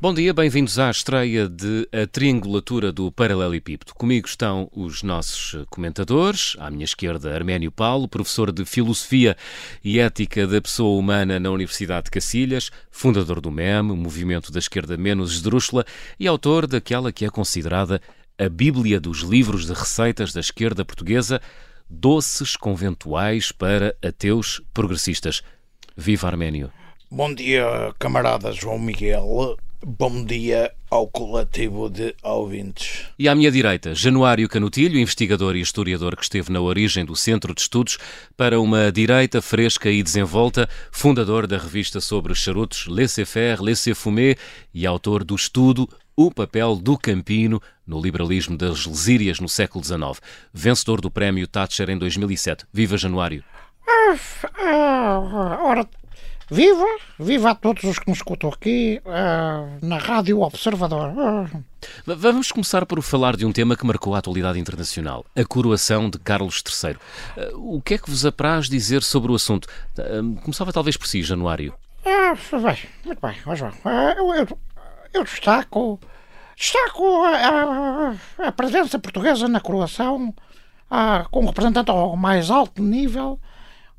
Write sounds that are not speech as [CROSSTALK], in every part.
Bom dia, bem-vindos à estreia de A Triangulatura do Paralelepípedo. Comigo estão os nossos comentadores. À minha esquerda, Arménio Paulo, professor de Filosofia e Ética da Pessoa Humana na Universidade de Cacilhas, fundador do MEM, Movimento da Esquerda Menos Esdrúxula, e autor daquela que é considerada a Bíblia dos livros de receitas da esquerda portuguesa, Doces Conventuais para Ateus Progressistas. Viva Arménio! Bom dia, camarada João Miguel. Bom dia ao coletivo de ouvintes. E à minha direita, Januário Canutilho, investigador e historiador que esteve na origem do Centro de Estudos para uma direita fresca e desenvolta, fundador da revista sobre charutos Laissez-faire, Laissez-fumer e autor do estudo O papel do Campino no liberalismo das Lesírias no século XIX, vencedor do prémio Thatcher em 2007. Viva Januário! Ah, ah, ora, Viva! Viva a todos os que nos escutam aqui uh, na Rádio Observador. Vamos começar por falar de um tema que marcou a atualidade internacional, a coroação de Carlos III. Uh, o que é que vos apraz dizer sobre o assunto? Começava talvez por si, Januário. Ah, bem, muito bem, mas João. Eu, eu, eu, destaco, destaco a, a, a, presença portuguesa na coroação com um representante ao mais alto nível,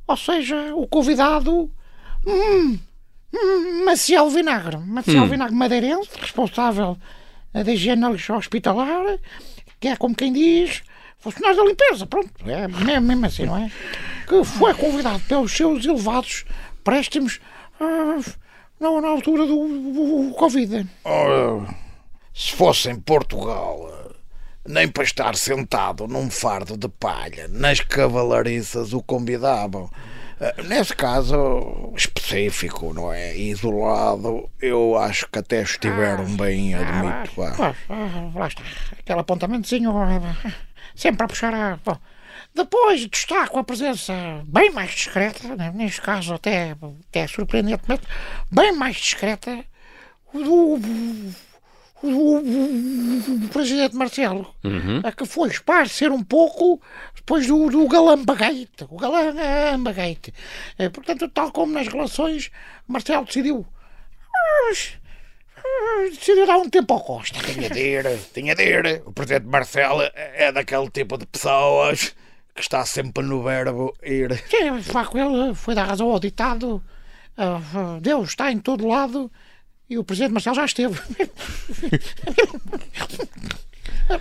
ou seja, o convidado Hum, hum, Maciel Vinagre, Maciel hum. Vinagre madeirense, responsável da higiene hospitalar, que é como quem diz, funcionário da limpeza, pronto, é mesmo assim, não é? Que foi convidado pelos seus elevados préstimos uh, na, na, altura do, do, do Covid. Ora, se fosse em Portugal, nem para estar sentado num fardo de palha nas cavalariças o convidavam. Nesse caso específico, não é? Isolado, eu acho que até estiveram ah, bem, admito. Ah, ah, lá está. Aquele apontamentozinho sempre a puxar a. Bom, depois destaco a presença bem mais discreta, né? neste caso até, até surpreendentemente, bem mais discreta do o, o, presidente Marcelo, uhum. a que foi esparcer um pouco depois do, do Galambagate, o Galambagate. É, portanto, tal como nas relações, Marcelo decidiu. Decidiu dar um tempo ao Costa. Tinha de ir, tinha de ir. O presidente Marcelo é daquele tipo de pessoas está sempre no verbo ir. [LAUGHS] Sim, facto, ele foi dar razão ao ditado. Uh, Deus está em todo lado e o Presidente Marcelo já esteve. [LAUGHS]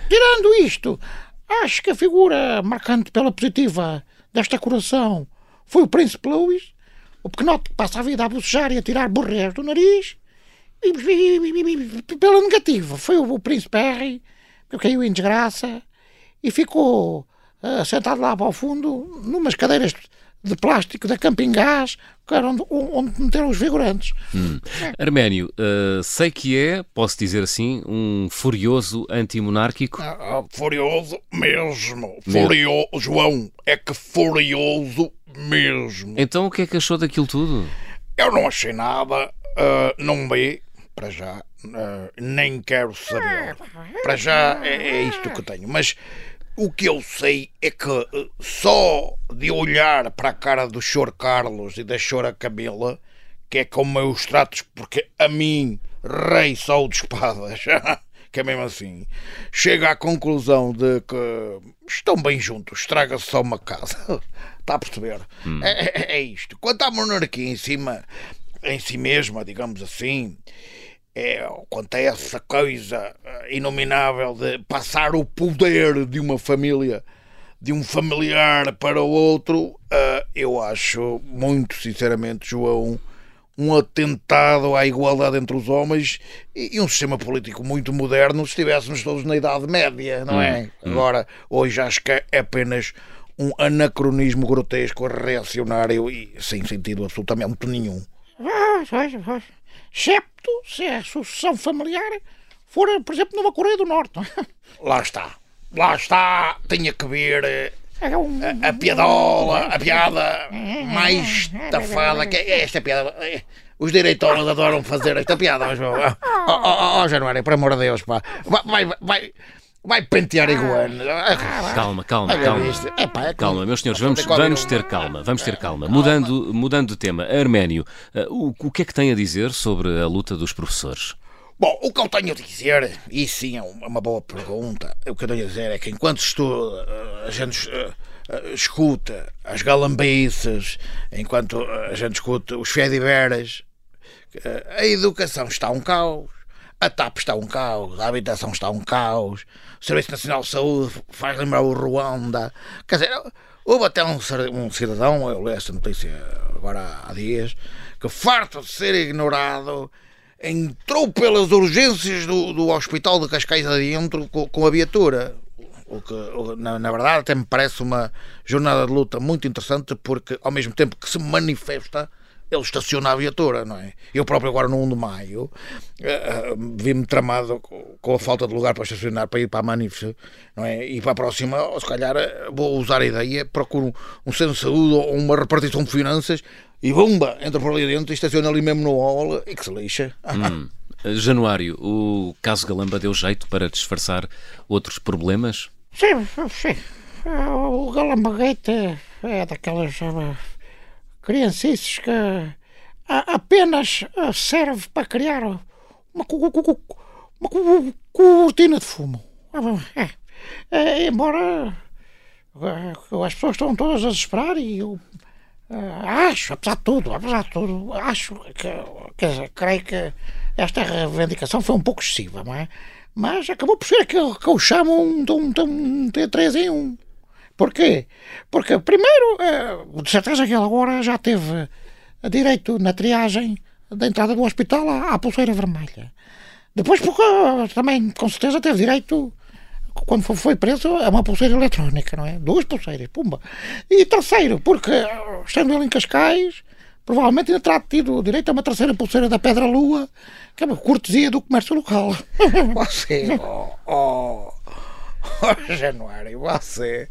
Tirando isto, acho que a figura marcante pela positiva desta coração foi o Príncipe Louis, o pequenote que passa a vida a bocejar e a tirar borrés do nariz. E, e, e, pela negativa, foi o, o Príncipe Harry, que caiu em desgraça e ficou uh, sentado lá ao fundo, numas cadeiras de plástico da Camping Gás, que era onde, onde meteram os figurantes. Hum. Arménio, uh, sei que é, posso dizer assim, um furioso antimonárquico. Ah, ah, furioso mesmo. Furioso, João, é que furioso mesmo. Então o que é que achou daquilo tudo? Eu não achei nada, uh, não vi, para já, uh, nem quero saber. Para já é, é isto que tenho, mas o que eu sei é que eh, só de olhar para a cara do Sr. Carlos e da Sra. Camila, que é como eu os tratos, porque a mim, rei só de espadas, [LAUGHS] que é mesmo assim, chega à conclusão de que estão bem juntos, estraga-se só uma casa. Está [LAUGHS] a perceber? Hum. É, é, é isto. Quanto à monarquia em cima, em si mesma, digamos assim, é, quanto a essa coisa eh, inominável de passar o poder de uma família, de um familiar para o outro, uh, eu acho, muito sinceramente, João, um atentado à igualdade entre os homens e, e um sistema político muito moderno se estivéssemos todos na Idade Média, não é? Hum, hum. Agora, hoje acho que é apenas um anacronismo grotesco, reacionário e sem sentido absolutamente nenhum. Excepto se a sucessão familiar for, por exemplo, numa Coreia do Norte. Lá está. Lá está. Tinha que ver eh, é a, a piadola, a piada mais [LAUGHS] tafada que é esta piada. Eh, os direitores adoram fazer esta piada, mas, oh, oh, oh, oh, Januário, por amor de Deus, pá. Vai, vai, vai, Vai pentear iguana. Calma, calma, Olha calma. isto. Epá, é Calma, meus senhores, vamos, vamos ter calma, vamos ter calma. Mudando, mudando de tema, Arménio, eh, o, o que é que tem a dizer sobre a luta dos professores? Bom, o que eu tenho a dizer, e sim é uma boa pergunta, o que eu tenho a dizer é que enquanto estuda, eh, a gente eh, escuta as galambices, enquanto a gente escuta os fediveras, a educação está um caos, a TAP está um caos, a habitação está um caos, o Serviço Nacional de Saúde faz lembrar o Ruanda. Quer dizer, houve até um, um cidadão, eu li esta notícia agora há dias, que farto de ser ignorado entrou pelas urgências do, do hospital de Cascais adentro com, com a viatura. O que, na, na verdade, até me parece uma jornada de luta muito interessante porque, ao mesmo tempo que se manifesta, ele estaciona a viatura, não é? Eu próprio, agora no 1 de maio, eh, vi-me tramado co- com a falta de lugar para estacionar para ir para a Manif, não é? E para a próxima, ou se calhar, eh, vou usar a ideia, procuro um, centro de saúde ou uma repartição de finanças e bomba, entra por ali dentro e estaciona ali mesmo no hall e que se lixa. Hum. [LAUGHS] Januário, o caso Galamba deu jeito para disfarçar outros problemas? Sim, sim. O Galambagate é, é daquelas criancices que apenas ah, serve para criar uma, uma cortina de fumo. Ah, É. É, embora as pessoas estão todas a esperar e eu ah, acho, apesar de tudo, apesar de tudo, acho que, quer dizer, creio que esta reivindicação foi um pouco excessiva, não é? Mas acabou por ser aquilo que eu chamo de um T3 em 1. Porquê? Porque, primeiro, eh, de certeza que ele agora já teve direito na triagem da entrada do hospital à, pulseira vermelha. Depois, porque eh, também, com certeza, teve direito, quando foi- preso, a uma pulseira eletrónica, não é? Duas pulseiras, pumba. E terceiro, porque, eh, estando ele em Cascais, provavelmente ainda terá tido direito a uma terceira pulseira da Pedra Lua, que é uma cortesia do comércio local. [LAUGHS] Você, oh, oh, [LAUGHS] oh, Januário, você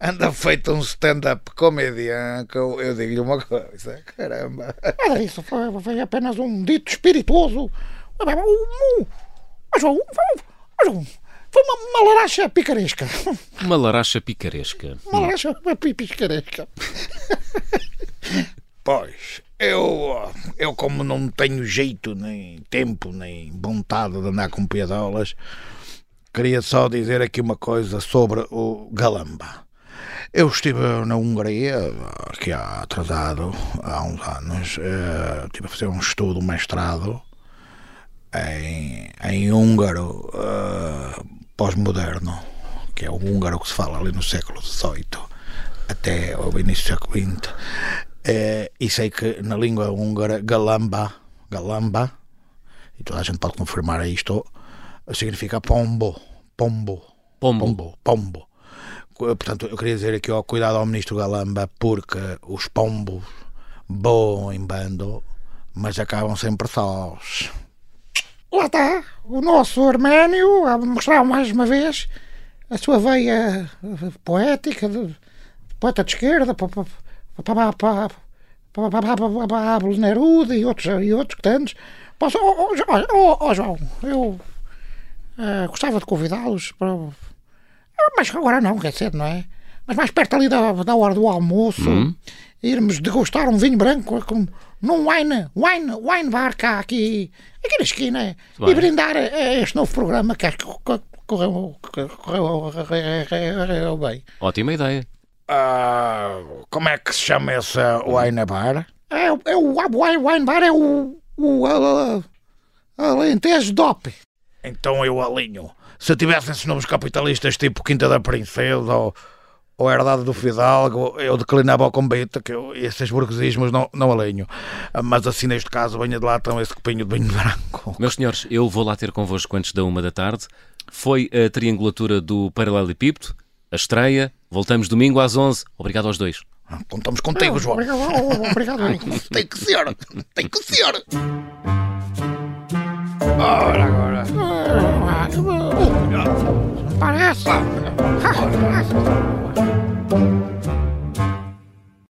anda feito um stand-up comedian que eu, eu digo-lhe uma coisa, caramba. Nada disso, foi, foi apenas um dito espirituoso. Ó, João, foi uma, uma laracha picaresca. Uma laracha picaresca. Uma laracha pi- picaresca. [LAUGHS] Pois, eu, eu como não tenho jeito, nem tempo, nem vontade de andar com piadolas, queria só dizer aqui uma coisa sobre o Galamba. Eu estive na Hungria, aqui há atrasado, há uns anos, eh, estive a fazer um estudo, um mestrado, em, em húngaro eh, pós-moderno, que é o húngaro que se fala ali no século XVIII até ao início do século XX. Eh, e sei que na língua húngara, galamba, galamba, e toda a gente pode confirmar isto, significa pombo, pombo, Pombo. pombo, pombo. Portanto, eu queria dizer aqui ao cuidado ao ministro Galamba, porque os pombos voam em bando, mas acabam sempre sós. Lá está, o nosso Arménio a mostrar mais uma vez a sua veia eh, poética, de, poeta de esquerda, para Pablo Neruda e outros, e outros tantos. Posso, oh, oh, oh, oh, João, eu eh, gostava de convidá-los para. Ah, Mas agora não, quer dizer, não é? Mas mais perto ali da, da hora do almoço, irmos degustar um vinho branco com, num wine, wine, wine bar cá aqui, aqui na esquina Bem. e brindar a, a este novo programa que acho que co- correu, correu, correu, correu bem. Ótima ideia. Ah, como é que se chama esse wine bar? É, o- é o wine, wine bar, é o, o a, a, Alentejo DOP. Então eu alinho. Se tivessem esses nomes capitalistas tipo Quinta da Princesa ou, ou Herdade do Fidalgo, eu declinava o convite, que eu, esses burguesismos não, não alinho. Ah, Mas assim, neste caso, venha de lá então esse copinho de vinho branco. Meus senhores, eu vou lá ter convosco antes da uma da tarde. Foi a triangulatura do Paralelepípedo, a estreia. Voltamos domingo às 11. Obrigado aos dois. Ah, Contamos contigo, João. Obrigado, obrigado. [LAUGHS] Tem que ser, tem que ser. Ora, agora. Parece.